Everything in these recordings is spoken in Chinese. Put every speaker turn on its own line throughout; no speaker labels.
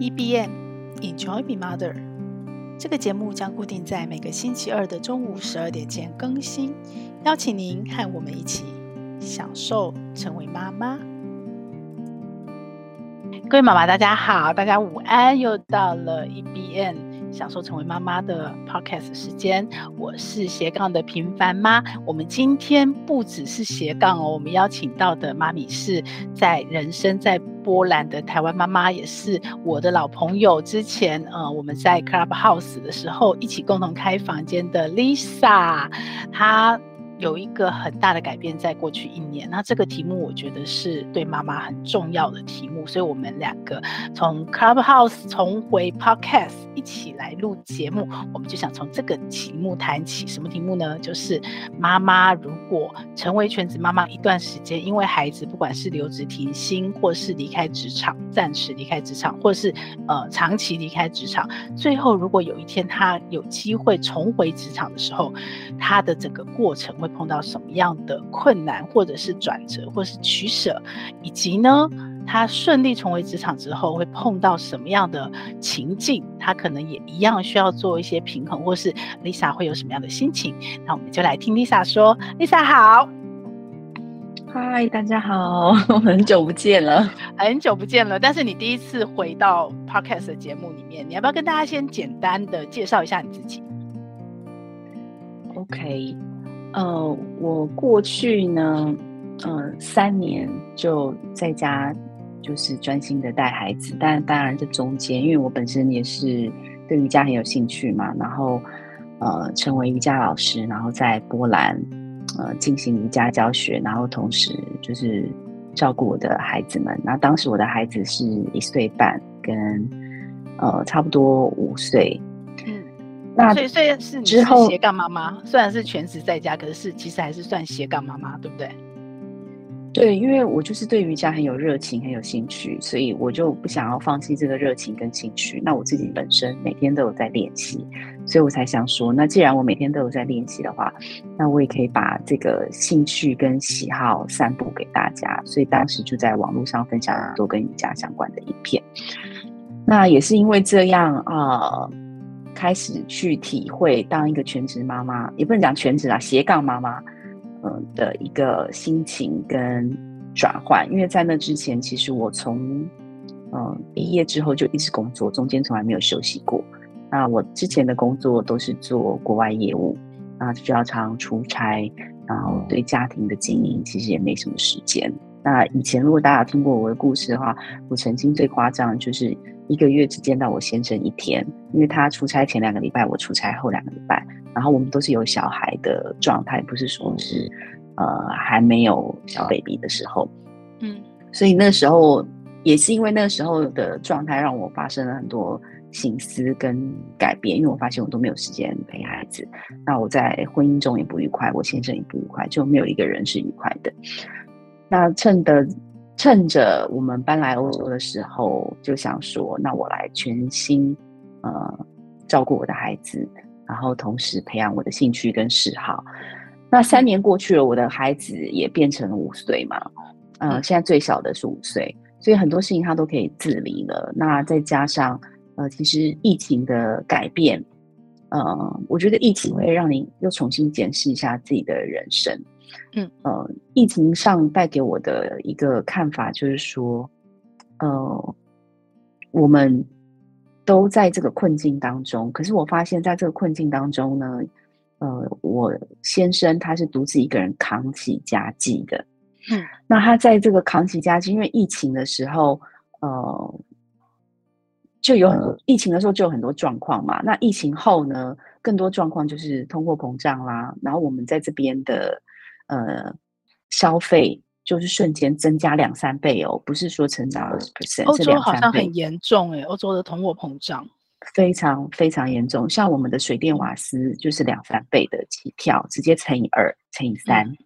EBM Enjoy Be Mother，这个节目将固定在每个星期二的中午十二点前更新，邀请您和我们一起享受成为妈妈。各位妈妈，大家好，大家午安，又到了 EBM。享受成为妈妈的 podcast 时间，我是斜杠的平凡妈。我们今天不只是斜杠哦，我们邀请到的妈咪是在人生在波兰的台湾妈妈，也是我的老朋友。之前呃，我们在 Clubhouse 的时候一起共同开房间的 Lisa，她。有一个很大的改变，在过去一年。那这个题目，我觉得是对妈妈很重要的题目，所以我们两个从 Clubhouse 重回 Podcast 一起来录节目。我们就想从这个题目谈起。什么题目呢？就是妈妈如果成为全职妈妈一段时间，因为孩子不管是留职停薪，或是离开职场，暂时离开职场，或是呃长期离开职场，最后如果有一天他有机会重回职场的时候，他的整个过程会。碰到什么样的困难，或者是转折，或是取舍，以及呢，他顺利重回职场之后会碰到什么样的情境，他可能也一样需要做一些平衡，或是 Lisa 会有什么样的心情？那我们就来听 Lisa 说。Lisa 好，
嗨，大家好，很久不见了，
很久不见了。但是你第一次回到 Podcast 的节目里面，你要不要跟大家先简单的介绍一下你自己
？OK。呃，我过去呢，呃，三年就在家，就是专心的带孩子。但当然这中间，因为我本身也是对瑜伽很有兴趣嘛，然后呃，成为瑜伽老师，然后在波兰呃进行瑜伽教学，然后同时就是照顾我的孩子们。那当时我的孩子是一岁半，跟呃差不多五岁。
那所以虽然是你是斜杠妈妈，虽然是全职在家，可是其实还是算斜杠妈妈，对不对？
对，因为我就是对瑜伽很有热情，很有兴趣，所以我就不想要放弃这个热情跟兴趣。那我自己本身每天都有在练习，所以我才想说，那既然我每天都有在练习的话，那我也可以把这个兴趣跟喜好散布给大家。所以当时就在网络上分享很多跟瑜伽相关的影片。那也是因为这样啊。呃开始去体会当一个全职妈妈，也不能讲全职啦，斜杠妈妈，嗯的一个心情跟转换。因为在那之前，其实我从嗯毕业之后就一直工作，中间从来没有休息过。那我之前的工作都是做国外业务，啊，就要常出差，然后对家庭的经营其实也没什么时间。那以前如果大家听过我的故事的话，我曾经最夸张就是。一个月只见到我先生一天，因为他出差前两个礼拜，我出差后两个礼拜，然后我们都是有小孩的状态，不是说是呃还没有小 baby 的时候，嗯，所以那时候也是因为那时候的状态，让我发生了很多心思跟改变，因为我发现我都没有时间陪孩子，那我在婚姻中也不愉快，我先生也不愉快，就没有一个人是愉快的，那趁的。趁着我们搬来欧洲的时候，就想说，那我来全心呃照顾我的孩子，然后同时培养我的兴趣跟嗜好。那三年过去了，我的孩子也变成了五岁嘛，呃，现在最小的是五岁，所以很多事情他都可以自理了。那再加上呃，其实疫情的改变，呃，我觉得疫情会让你又重新检视一下自己的人生。嗯呃，疫情上带给我的一个看法就是说，呃，我们都在这个困境当中。可是我发现，在这个困境当中呢，呃，我先生他是独自一个人扛起家计的。嗯，那他在这个扛起家计，因为疫情的时候，呃，就有很多疫情的时候就有很多状况嘛。那疫情后呢，更多状况就是通货膨胀啦。然后我们在这边的。呃，消费就是瞬间增加两三倍哦，不是说成长二十 percent，
欧洲好像很严重诶，欧洲的通货膨胀。
非常非常严重，像我们的水电瓦斯就是两三倍的起跳，直接乘以二乘以三，嗯、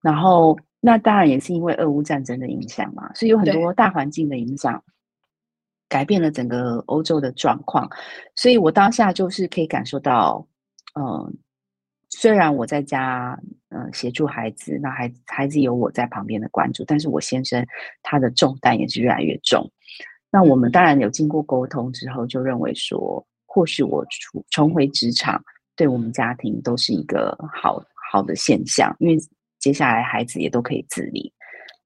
然后那当然也是因为俄乌战争的影响嘛，所以有很多大环境的影响，改变了整个欧洲的状况，所以我当下就是可以感受到，嗯、呃。虽然我在家，嗯、呃，协助孩子，那孩子孩子有我在旁边的关注，但是我先生他的重担也是越来越重。那我们当然有经过沟通之后，就认为说，或许我重重回职场，对我们家庭都是一个好好的现象，因为接下来孩子也都可以自理。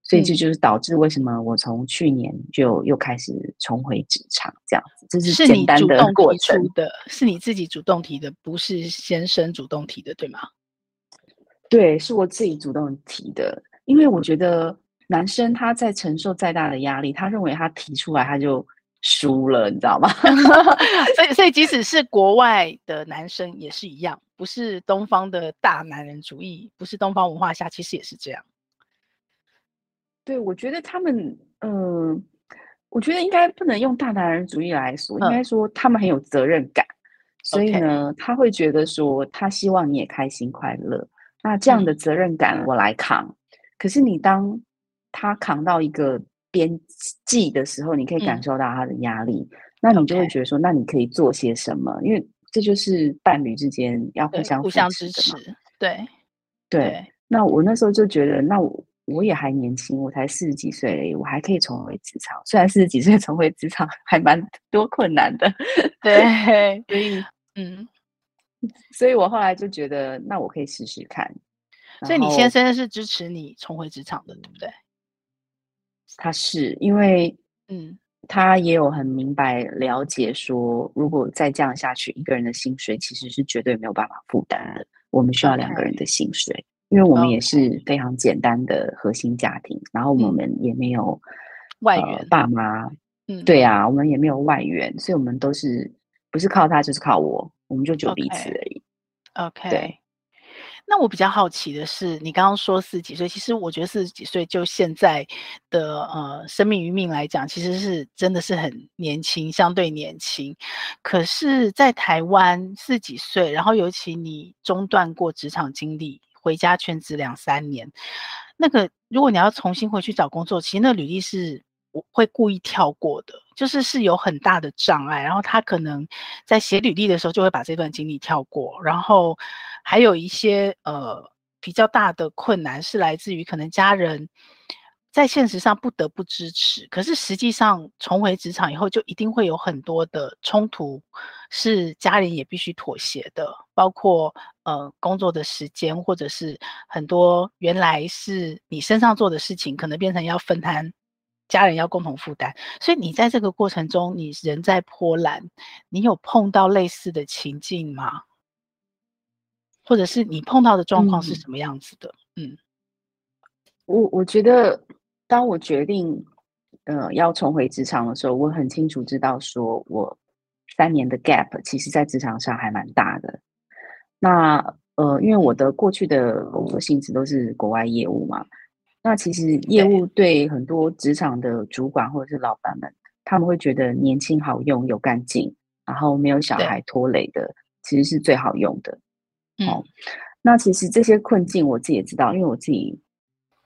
所以这就是导致为什么我从去年就又开始重回职场这样子，这是简单的
提出的，是你自己主动提的，不是先生主动提的，对吗？
对，是我自己主动提的，因为我觉得男生他在承受再大的压力，他认为他提出来他就输了，你知道吗？
所以，所以即使是国外的男生也是一样，不是东方的大男人主义，不是东方文化下，其实也是这样。
对，我觉得他们，嗯、呃，我觉得应该不能用大男人主义来说，嗯、应该说他们很有责任感，所以呢.他会觉得说，他希望你也开心快乐，那这样的责任感我来扛。嗯、可是你当他扛到一个边际的时候，你可以感受到他的压力，嗯、那你就会觉得说那你可以做些什么？因为这就是伴侣之间要互相
互相支持，对
对。对那我那时候就觉得，那我。我也还年轻，我才四十几岁而已，我还可以重回职场。虽然四十几岁重回职场还蛮多困难的，
对，所以嗯，
所以我后来就觉得，那我可以试试看。
所以你先生是支持你重回职场的，对不对？
他是因为，嗯，他也有很明白了解说，如果再这样下去，一个人的薪水其实是绝对没有办法负担的。我们需要两个人的薪水。因为我们也是非常简单的核心家庭，然后我们也没有
外援，
爸妈，嗯，对啊，我们也没有外援，所以我们都是不是靠他就是靠我，我们就只有彼此而已。
OK，
对。
那我比较好奇的是，你刚刚说四十几岁，其实我觉得四十几岁就现在的呃生命余命来讲，其实是真的是很年轻，相对年轻。可是，在台湾四十几岁，然后尤其你中断过职场经历。回家全职两三年，那个如果你要重新回去找工作，其实那履历是我会故意跳过的，就是是有很大的障碍。然后他可能在写履历的时候就会把这段经历跳过，然后还有一些呃比较大的困难是来自于可能家人。在现实上不得不支持，可是实际上重回职场以后，就一定会有很多的冲突，是家人也必须妥协的，包括呃工作的时间，或者是很多原来是你身上做的事情，可能变成要分摊，家人要共同负担。所以你在这个过程中，你人在波兰，你有碰到类似的情境吗？或者是你碰到的状况是什么样子的？嗯，嗯
我我觉得。当我决定，呃，要重回职场的时候，我很清楚知道，说我三年的 gap，其实在职场上还蛮大的。那，呃，因为我的过去的工作性质都是国外业务嘛，那其实业务对很多职场的主管或者是老板们，他们会觉得年轻好用、有干劲，然后没有小孩拖累的，其实是最好用的。哦，那其实这些困境我自己也知道，因为我自己，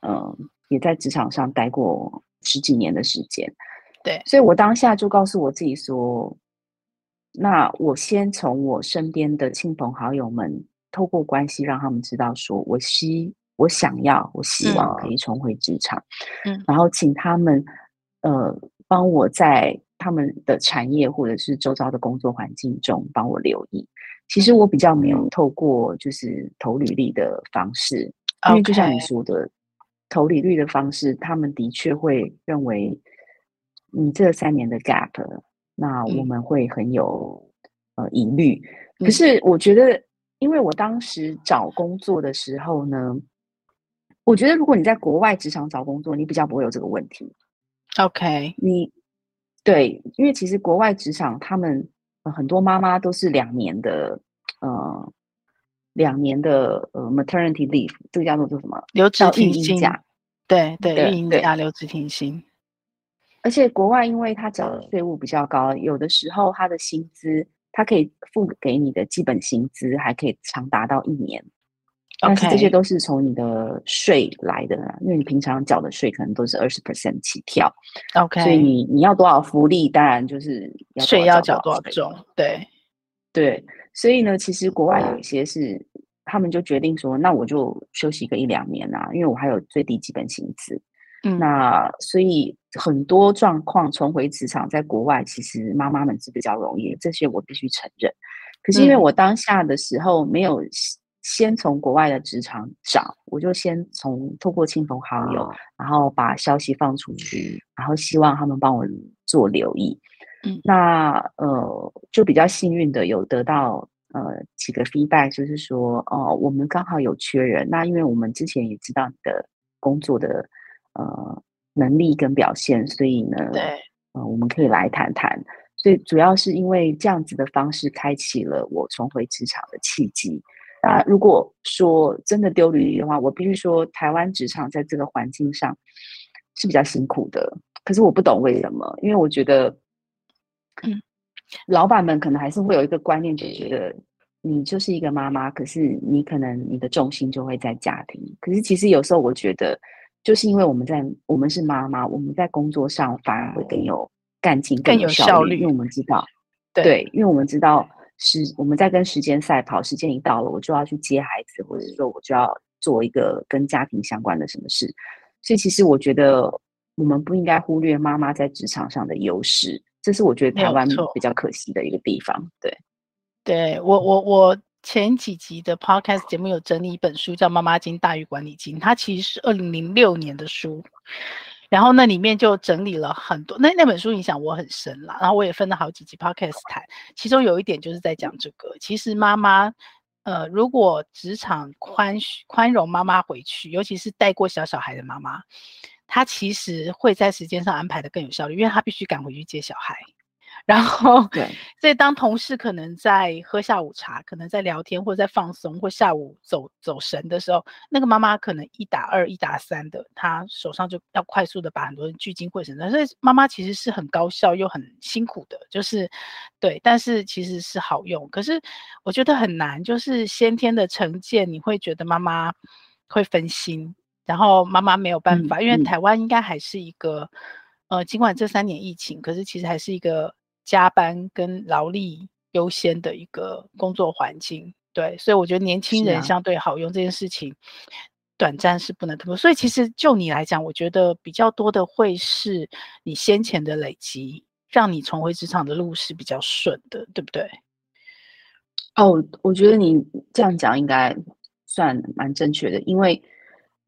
嗯、呃。也在职场上待过十几年的时间，
对，
所以我当下就告诉我自己说，那我先从我身边的亲朋好友们透过关系让他们知道，说我希我想要，我希望可以重回职场，
嗯，
然后请他们呃帮我在他们的产业或者是周遭的工作环境中帮我留意。其实我比较没有透过就是投履历的方式，嗯，因为就像你说的。投履率的方式，他们的确会认为你这三年的 gap，那我们会很有、嗯、呃疑虑。可是我觉得，因为我当时找工作的时候呢，我觉得如果你在国外职场找工作，你比较不会有这个问题。
OK，
你对，因为其实国外职场他们、呃、很多妈妈都是两年的，呃。两年的呃 maternity leave，这个叫做做什么？
留职停薪
假。
对对，孕婴假留职停薪。
而且国外因为他缴的税务比较高，有的时候他的薪资，他可以付给你的基本薪资还可以长达到一年。但是这些都是从你的税来的，因为你平常缴的税可能都是二十 percent 起跳。
OK，
所以你你要多少福利，当然就是
税要缴多少重。对
对。所以呢，其实国外有一些是，他们就决定说，那我就休息个一两年啊，因为我还有最低基本薪资。嗯，那所以很多状况重回职场，在国外其实妈妈们是比较容易，这些我必须承认。可是因为我当下的时候没有先从国外的职场找，我就先从透过亲朋好友，然后把消息放出去，然后希望他们帮我做留意。嗯，那呃就比较幸运的有得到呃几个 feedback，就是说哦、呃，我们刚好有缺人。那因为我们之前也知道你的工作的呃能力跟表现，所以呢，对，呃，我们可以来谈谈。所以主要是因为这样子的方式开启了我重回职场的契机。啊，如果说真的丢履历的话，我必须说台湾职场在这个环境上是比较辛苦的。可是我不懂为什么，因为我觉得，嗯，老板们可能还是会有一个观念，就觉得你就是一个妈妈，可是你可能你的重心就会在家庭。可是其实有时候我觉得，就是因为我们在我们是妈妈，我们在工作上反而会更有干劲、更有效率，因为我们知道，对，对，因为我们知道是我们在跟时间赛跑，时间一到了，我就要去接孩子，或者说我就要做一个跟家庭相关的什么事。所以其实我觉得。我们不应该忽略妈妈在职场上的优势，这是我觉得台湾比较可惜的一个地方。对，
对我我我前几集的 podcast 节目有整理一本书，叫《妈妈经大于管理经》，它其实是二零零六年的书，然后那里面就整理了很多，那那本书影响我很深啦。然后我也分了好几集 podcast 谈，其中有一点就是在讲这个，其实妈妈，呃，如果职场宽宽容妈妈回去，尤其是带过小小孩的妈妈。他其实会在时间上安排的更有效率，因为他必须赶回去接小孩。然后，对，所以当同事可能在喝下午茶，可能在聊天或者在放松，或下午走走神的时候，那个妈妈可能一打二、一打三的，她手上就要快速的把很多人聚精会神的。所以妈妈其实是很高效又很辛苦的，就是对，但是其实是好用。可是我觉得很难，就是先天的成见，你会觉得妈妈会分心。然后妈妈没有办法，嗯、因为台湾应该还是一个，嗯、呃，尽管这三年疫情，可是其实还是一个加班跟劳力优先的一个工作环境。对，所以我觉得年轻人相对好用这件事情，啊、短暂是不能突破。所以其实就你来讲，我觉得比较多的会是你先前的累积，让你重回职场的路是比较顺的，对不对？
哦，我觉得你这样讲应该算蛮正确的，因为。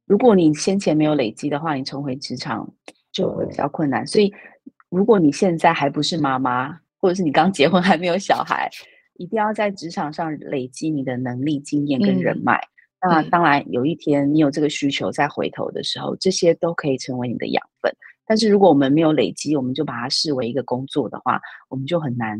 如果你先前没有累积的话，你重回职场就会比较困难。所以，如果你现在还不是妈妈，或者是你刚结婚还没有小孩，一定要在职场上累积你的能力、经验跟人脉。嗯、那当然，有一天你有这个需求，再回头的时候，这些都可以成为你的养分。但是，如果我们没有累积，我们就把它视为一个工作的话，我们就很难，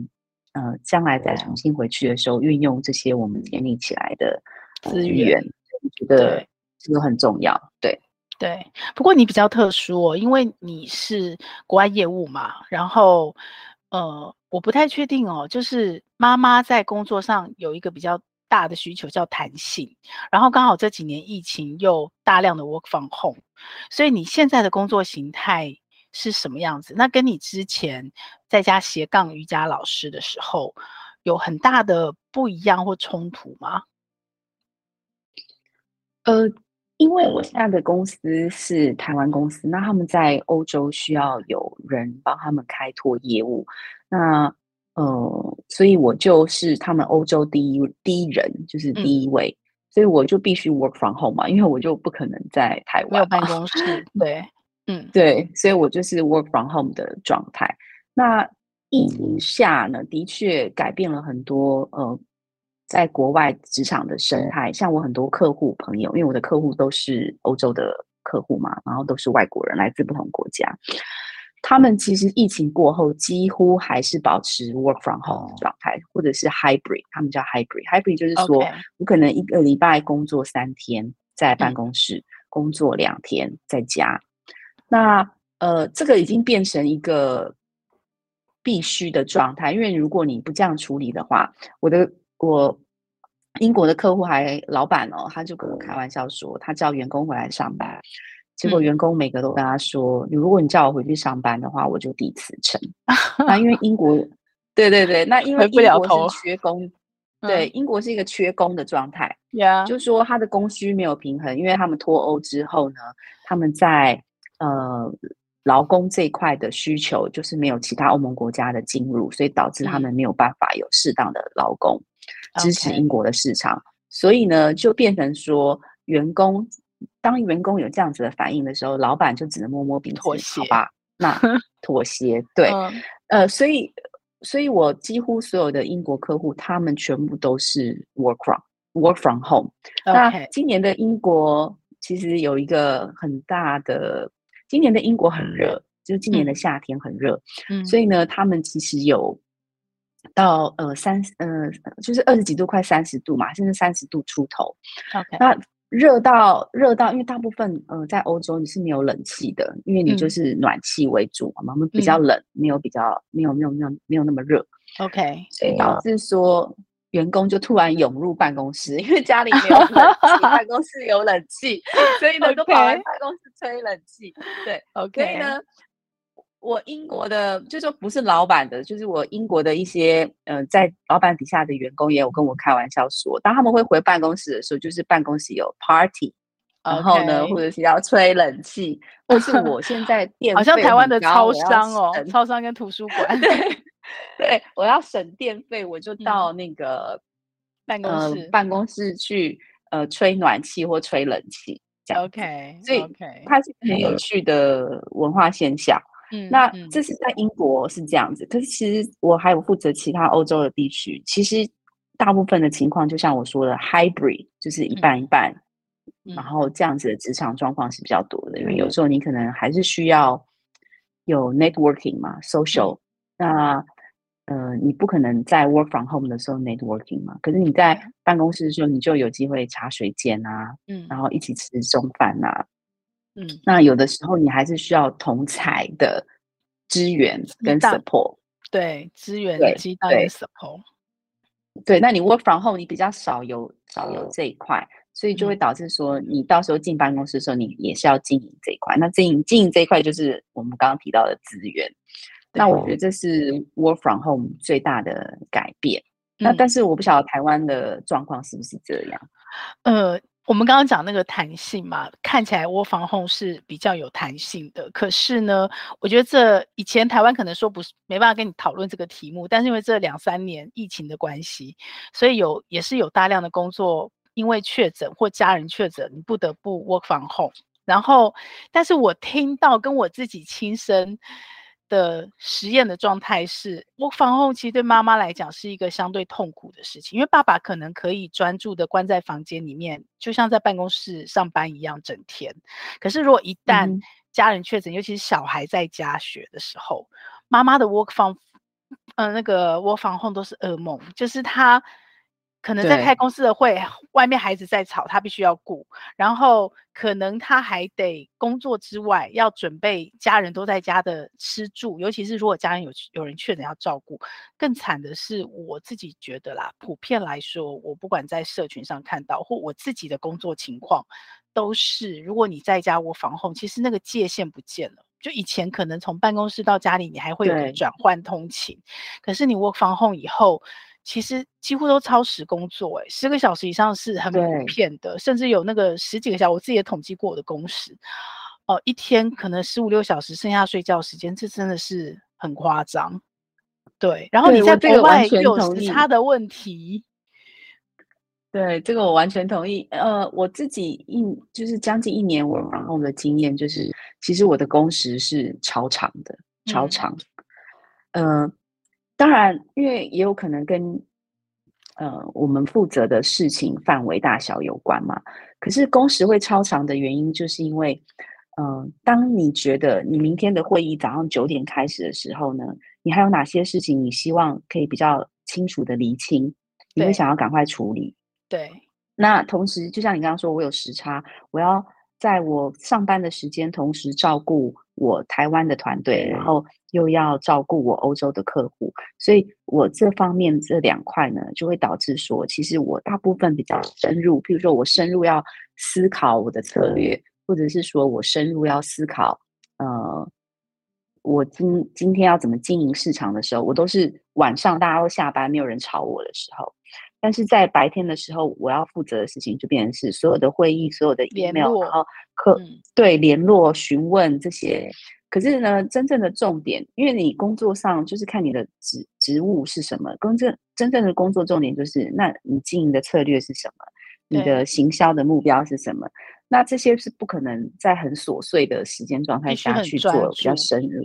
呃，将来再重新回去的时候，运用这些我们建立起来的资源。我觉得。这个很重要，对
对。不过你比较特殊哦，因为你是国外业务嘛。然后，呃，我不太确定哦，就是妈妈在工作上有一个比较大的需求叫弹性。然后刚好这几年疫情又大量的 work from home，所以你现在的工作形态是什么样子？那跟你之前在家斜杠瑜伽老师的时候有很大的不一样或冲突吗？
呃。因为我现在的公司是台湾公司，那他们在欧洲需要有人帮他们开拓业务，那呃，所以我就是他们欧洲第一第一人，就是第一位，嗯、所以我就必须 work from home 嘛，因为我就不可能在台湾
没有办公室，对，嗯，
对，所以我就是 work from home 的状态。那疫情下呢，的确改变了很多，呃。在国外职场的生态，像我很多客户朋友，因为我的客户都是欧洲的客户嘛，然后都是外国人，来自不同国家。他们其实疫情过后，几乎还是保持 work from home 状态，或者是 hybrid，他们叫 hybrid。hybrid 就是说.我可能一个礼拜工作三天在办公室，嗯、工作两天在家。那呃，这个已经变成一个必须的状态，因为如果你不这样处理的话，我的。我英国的客户还老板哦，他就跟我开玩笑说，他叫员工回来上班，结果员工每个都跟他说，你、嗯、如果你叫我回去上班的话，我就递辞呈。那因为英国，对对对，那因为英国是缺工，对，英国是一个缺工的状态，嗯、就是说他的供需没有平衡，因为他们脱欧之后呢，他们在呃劳工这一块的需求就是没有其他欧盟国家的进入，所以导致他们没有办法有适当的劳工、嗯、支持英国的市场.所以呢就变成说员工当员工有这样子的反应的时候，老板就只能摸摸鼻子，
妥协，
好吧？那妥协，对，嗯、呃，所以。所以我几乎所有的英国客户，他们全部都是 work from work from home。那今年的英国其实有一个很大的，今年的英国很热，就是今年的夏天很热，嗯，所以呢，他们其实有到呃三呃就是二十几度，快三十度嘛，甚至三十度出头。
OK，
那。热到热到，因为大部分呃在欧洲你是没有冷气的，因为你就是暖气为主嘛，我们、嗯、比较冷，没有比较没有没有没有没有那么热。
OK，
所以导致说员工就突然涌入办公室，因为家里没有冷气，办公室有冷气，所以呢都跑来办公室吹冷气。对
，OK，
所以呢。我英国的，就是说不是老板的，就是我英国的一些，呃，在老板底下的员工也有跟我开玩笑说，当他们会回办公室的时候，就是办公室有 party. 然后呢，或者是要吹冷气，或是我现在 电
好像台湾的超商哦，超商跟图书馆，
对，对，我要省电费，我就到那个、
嗯、办公室、
呃、办公室去，呃，吹暖气或吹冷气，这样
，OK，
所以它是很有趣的文化现象。
嗯，
那这。是在英国是这样子，嗯，可是其实我还有负责其他欧洲的地区，其实大部分的情况就像我说的，hybrid 就是一半一半，嗯，然后这样子的职场状况是比较多的，嗯，因为有时候你可能还是需要有 networking 嘛，social，嗯，那呃，你不可能在 work from home 的时候 networking 嘛，可是你在办公室的时候，你就有机会茶水间啊，嗯，然后一起吃中饭啊。
嗯，
那有的时候你还是需要同侪的支援跟 support，
对，资源的鸡蛋跟 support，
对，那你 work from home 你比较少有少有这一块，所以就会导致说你到时候进办公室的时候，你也是要经营这一块。那经营经营这一块就是我们刚刚提到的资源。那我觉得这是 work from home 最大的改变。嗯、那但是我不晓得台湾的状况是不是这样？
呃。我们刚刚讲那个弹性嘛，看起来 work from home 是比较有弹性的。可是呢，我觉得这以前台湾可能说不是没办法跟你讨论这个题目，但是因为这两三年疫情的关系，所以有也是有大量的工作因为确诊或家人确诊，你不得不 work from home。然后，但是我听到跟我自己亲身。的实验的状态是，work from home 其实对妈妈来讲是一个相对痛苦的事情，因为爸爸可能可以专注的关在房间里面，就像在办公室上班一样整天。可是如果一旦家人确诊，嗯、尤其是小孩在家学的时候，妈妈的 work from，呃，那个 work from home 都是噩梦，就是他。可能在开公司的会，外面孩子在吵，他必须要顾。然后可能他还得工作之外，要准备家人都在家的吃住，尤其是如果家人有有人确诊要照顾。更惨的是，我自己觉得啦，普遍来说，我不管在社群上看到，或我自己的工作情况，都是如果你在家我防控，其实那个界限不见了。就以前可能从办公室到家里，你还会有转换通勤，可是你 work from home 以后。其实几乎都超时工作，欸，哎，十个小时以上是很普遍的，甚至有那个十几个小时，我自己也统计过我的工时，哦，呃，一天可能十五六小时，剩下睡觉时间，这真的是很夸张。对，然后你在国外有时差的问题。
对，这个我完全同意。呃，我自己一就是将近一年我然后的经验就是，其实我的工时是超长的，超长，嗯。呃当然，因为也有可能跟呃我们负责的事情范围大小有关嘛。可是工时会超长的原因，就是因为，嗯、呃，当你觉得你明天的会议早上九点开始的时候呢，你还有哪些事情你希望可以比较清楚的厘清，你会想要赶快处理。
对。
那同时，就像你刚刚说，我有时差，我要在我上班的时间同时照顾我台湾的团队，然后。又要照顾我欧洲的客户，所以我这方面这两块呢，就会导致说，其实我大部分比较深入，譬如说我深入要思考我的策略，或者是说我深入要思考，呃，我今今天要怎么经营市场的时候，我都是晚上大家都下班，没有人吵我的时候。但是在白天的时候，我要负责的事情就变成是所有的会议、所有的 email，然后客、嗯、对联络、询问这些。可是呢，真正的重点，因为你工作上就是看你的职职务是什么，真正真正的工作重点就是，那你经营的策略是什么？你的行销的目标是什么？那这些是不可能在很琐碎的时间状态下去做比较深入。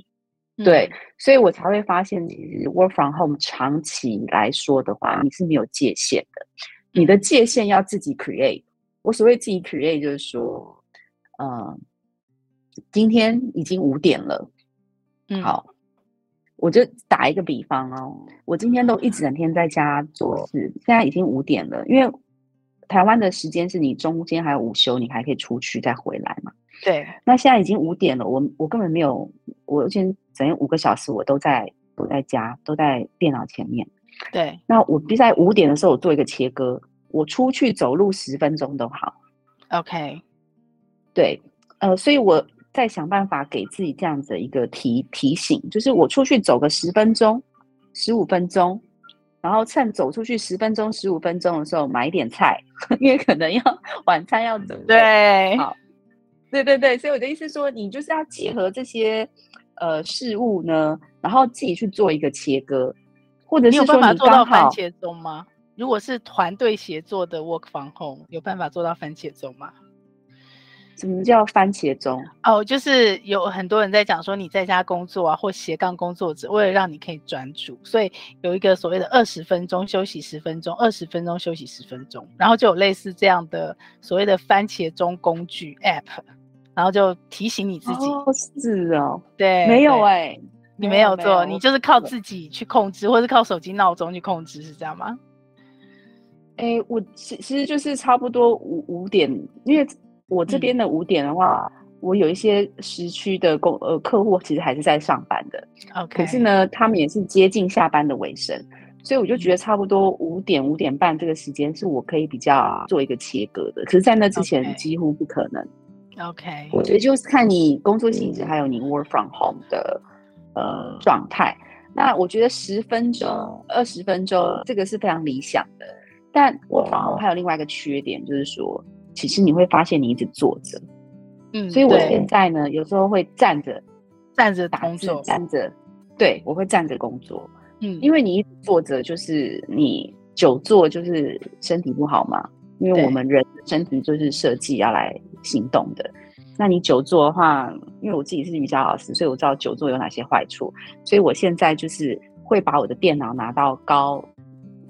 对，所以我才会发现，其实 work from home 长期来说的话，你是没有界限的，你的界限要自己 create。我所谓自己 create，就是说，嗯。今天已经五点了，嗯，好，我就打一个比方哦，我今天都一整天在家做事，现在已经五点了，因为台湾的时间是你中间还有午休，你还可以出去再回来嘛。
对，
那现在已经五点了，我我根本没有，我今天整整五个小时我都在都在家，都在电脑前面。
对，
那我必须在五点的时候我做一个切割，我出去走路十分钟都好。
OK，
对，呃，所以我。再想办法给自己这样子一个提提醒，就是我出去走个十分钟、十五分钟，然后趁走出去十分钟、十五分钟的时候买一点菜，因为可能要晚餐要准备。
对，
好，对对对，所以我的意思说，你就是要结合这些呃事物呢，然后自己去做一个切割，或者是说你，
你有办法做到番茄钟吗？如果是团队协作的 work from home，有办法做到番茄钟吗？
什么叫番茄钟？
哦，就是有很多人在讲说，你在家工作啊，或斜杠工作者，为了让你可以专注，所以有一个所谓的二十分钟休息十分钟，二十分钟休息十分钟，然后就有类似这样的所谓的番茄钟工具 App，然后就提醒你自己。
哦，是哦，
对，
没有哎、欸，
你没有做，你就是靠自己去控制，或是靠手机闹钟去控制，是这样吗？
哎、欸，我其其实就是差不多五五点，因为。我这边的五点的话，嗯、我有一些时区的工呃客户其实还是在上班的
，Okay.
可是呢，他们也是接近下班的尾声，所以我就觉得差不多五点五点半这个时间是我可以比较做一个切割的。可是，在那之前几乎不可能。
OK，
我觉得就是看你工作性质，还有你 work from home 的呃状态。那我觉得十分钟、二十分钟这个是非常理想的，但我还有另外一个缺点，就是说。其实你会发现你一直坐着，嗯，所以我现在呢，有时候会站着，
站着打字，
站着，对，我会站着工作，嗯，因为你一直坐着，就是你久坐就是身体不好嘛，因为我们人身体就是设计要来行动的，那你久坐的话，因为我自己是瑜伽老师，所以我知道久坐有哪些坏处，所以我现在就是会把我的电脑拿到高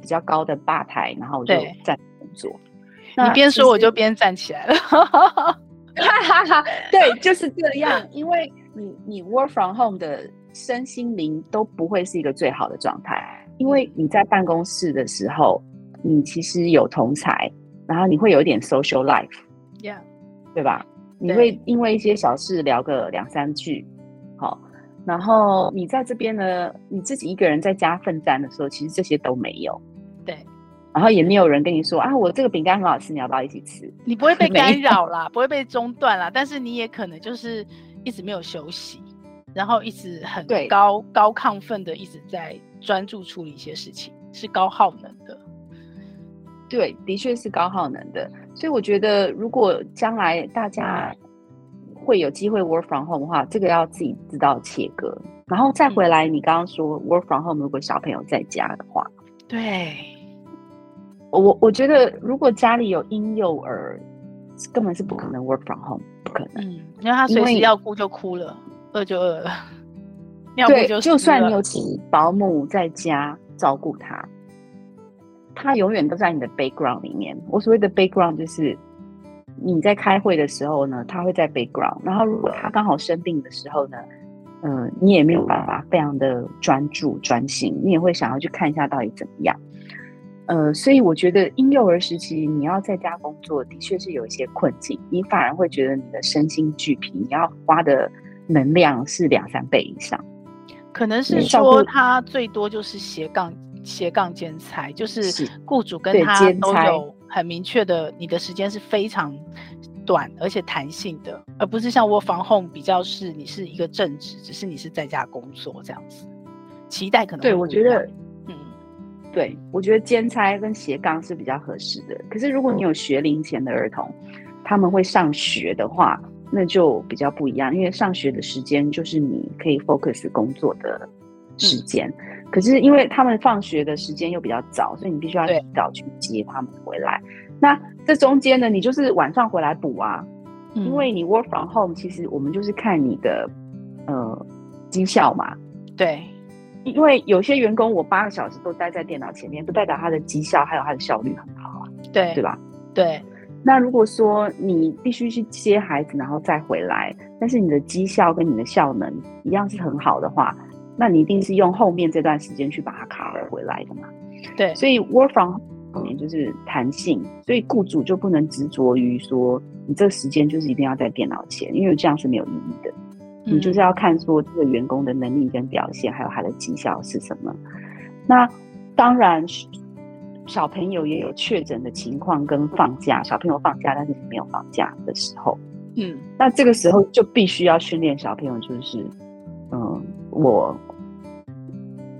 比较高的吧台，然后我就站着工作。
你边说我就边站起来了，
哈哈哈对，就是这样。因为你你 work from home 的身心灵都不会是一个最好的状态，因为你在办公室的时候，你其实有同才，然后你会有一点 social life，Yeah，对吧？你会因为一些小事聊个两三句，好，然后你在这边呢，你自己一个人在家奋战的时候，其实这些都没有。然后也没有人跟你说啊，我这个饼干很好吃，你要不要一起吃？
你不会 被干扰啦，不会被中断啦，但是你也可能就是一直没有休息，然后一直很高高亢奋的一直在专注处理一些事情，是高耗能的。
对，的确是高耗能的。所以我觉得，如果将来大家会有机会 work from home 的话，这个要自己知道切割，然后再回来。你刚刚说 work from home，如果小朋友在家的话，
对。
我我觉得，如果家里有婴幼儿，根本是不可能 work from home，不可能。嗯，
因为他随时要哭就哭了，饿就饿了。
对，就算你有请保姆在家照顾他，他永远都在你的 background 里面。我所谓的 background 就是你在开会的时候呢，他会在 background。然后如果他刚好生病的时候呢，嗯、呃，你也没有办法非常的专注专心，你也会想要去看一下到底怎么样。呃，所以我觉得婴幼儿时期你要在家工作，的确是有一些困境，你反而会觉得你的身心俱疲，你要花的能量是两三倍以上。
可能是说他最多就是斜杠斜杠兼差，就是雇主跟他都有很明确的，你的时间是非常短而且弹性的，而不是像 work from home 比较是你是一个正职，只是你是在家工作这样子，期待可能
对我觉得。对，我觉得兼差跟斜杠是比较合适的。可是如果你有学龄前的儿童，他们会上学的话，那就比较不一样，因为上学的时间就是你可以 focus 工作的时间。嗯可是因为他们放学的时间又比较早，所以你必须要提早去接他们回来。那这中间呢，你就是晚上回来补啊。嗯、因为你 work from home，其实我们就是看你的呃绩效嘛。
对，
因为有些员工我八个小时都待在电脑前面，不代表他的绩效还有他的效率很好啊。
对，
对吧？
对。
那如果说你必须去接孩子，然后再回来，但是你的绩效跟你的效能一样是很好的话。那你一定是用后面这段时间去把它 cover 回来的嘛？
对，
所以 work from home 就是弹性，所以雇主就不能执着于说你这个时间就是一定要在电脑前，因为这样是没有意义的。嗯、你就是要看说这个员工的能力跟表现，还有他的绩效是什么。那当然，小朋友也有确诊的情况跟放假，小朋友放假但是没有放假的时候，
嗯，
那这个时候就必须要训练小朋友，就是嗯，我。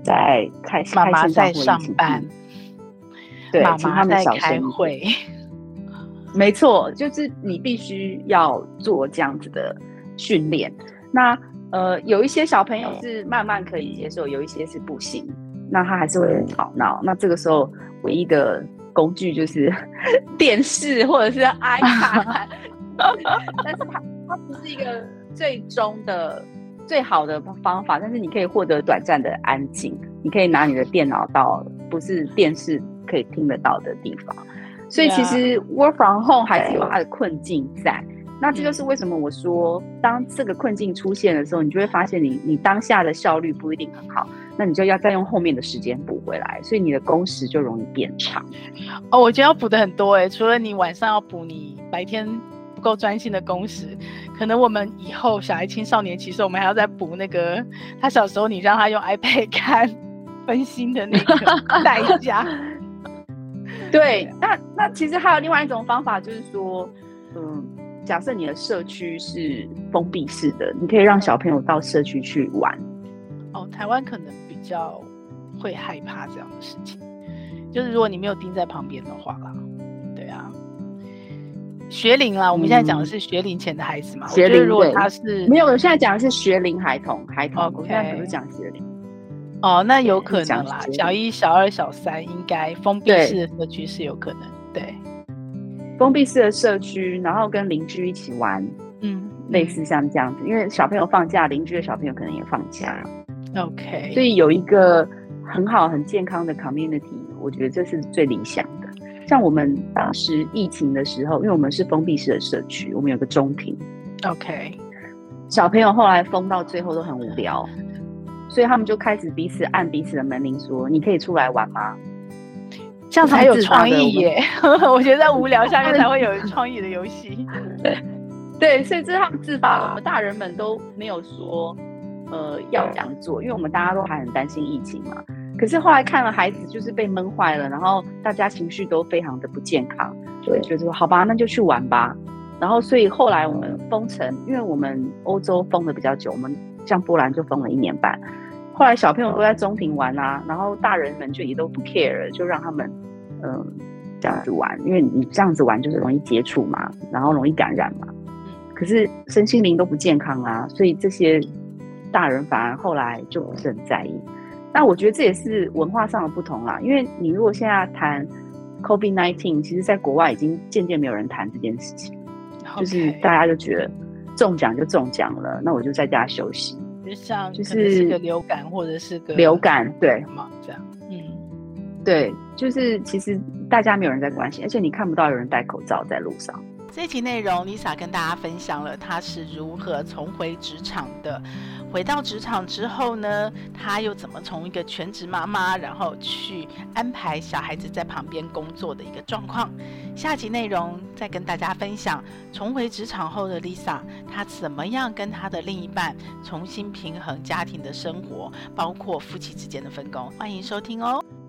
在开
妈妈在上班，
对，
妈妈在开会，
没错，就是你必须要做这样子的训练。那呃，有一些小朋友是慢慢可以接受，有一些是不行，那他还是会很吵闹。那这个时候唯一的工具就是 电视或者是 iPad，但是它它不是一个最终的。最好的方法，但是你可以获得短暂的安静。你可以拿你的电脑到不是电视可以听得到的地方。所以其实 work from home 还是有它的困境在。那这就是为什么我说，当这个困境出现的时候，你就会发现你你当下的效率不一定很好，那你就要再用后面的时间补回来，所以你的工时就容易变长。
哦，我觉得要补的很多哎，除了你晚上要补，你白天。不够专心的工时，可能我们以后小孩青少年，其实我们还要再补那个他小时候你让他用 iPad 看分心的那个 代价。
对，那那其实还有另外一种方法，就是说，嗯，假设你的社区是封闭式的，你可以让小朋友到社区去玩。
哦，台湾可能比较会害怕这样的事情，就是如果你没有盯在旁边的话啦。对啊学龄啦，我们现在讲的是学龄前的孩子嘛？学龄如果他是
没有，我现在讲的是学龄孩童，孩童。Okay. 我现在不是讲学龄。
哦，那有可能啦，小一、小二、小三应该封闭式的社区是有可能。对，对
封闭式的社区，然后跟邻居一起玩，嗯，类似像这样子，因为小朋友放假，邻居的小朋友可能也放假。
OK，
所以有一个很好、很健康的 community，我觉得这是最理想的。像我们当时疫情的时候，因为我们是封闭式的社区，我们有个中庭。
OK，
小朋友后来封到最后都很无聊，所以他们就开始彼此按彼此的门铃说：“你可以出来玩吗？”
这样才有创意耶！我觉得在无聊下面才会有创意的游戏。
对，对，所以这是他们自发，我们大人们都没有说呃要这样做，因为我们大家都还很担心疫情嘛。可是后来看了孩子就是被闷坏了，然后大家情绪都非常的不健康，所以觉得说好吧，那就去玩吧。然后所以后来我们封城，因为我们欧洲封的比较久，我们像波兰就封了一年半。后来小朋友都在中庭玩啊，然后大人们就也都不 care，就让他们嗯这样子玩，因为你这样子玩就是容易接触嘛，然后容易感染嘛。可是身心灵都不健康啊，所以这些大人反而后来就不是很在意。那我觉得这也是文化上的不同啦，因为你如果现在谈 COVID-19，其实在国外已经渐渐没有人谈这件事情，Okay. 就是大家就觉得中奖就中奖了，那我就在家休息，
就像就是是个流感或者是个
流感，对
吗？这样，嗯，
对，就是其实大家没有人在关心，而且你看不到有人戴口罩在路上。
这期内容，Lisa 跟大家分享了她是如何重回职场的。回到职场之后呢，她又怎么从一个全职妈妈，然后去安排小孩子在旁边工作的一个状况。下集内容再跟大家分享重回职场后的 Lisa，她怎么样跟她的另一半重新平衡家庭的生活，包括夫妻之间的分工。欢迎收听哦。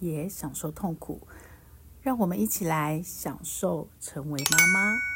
也享受痛苦，让我们一起来享受成为妈妈。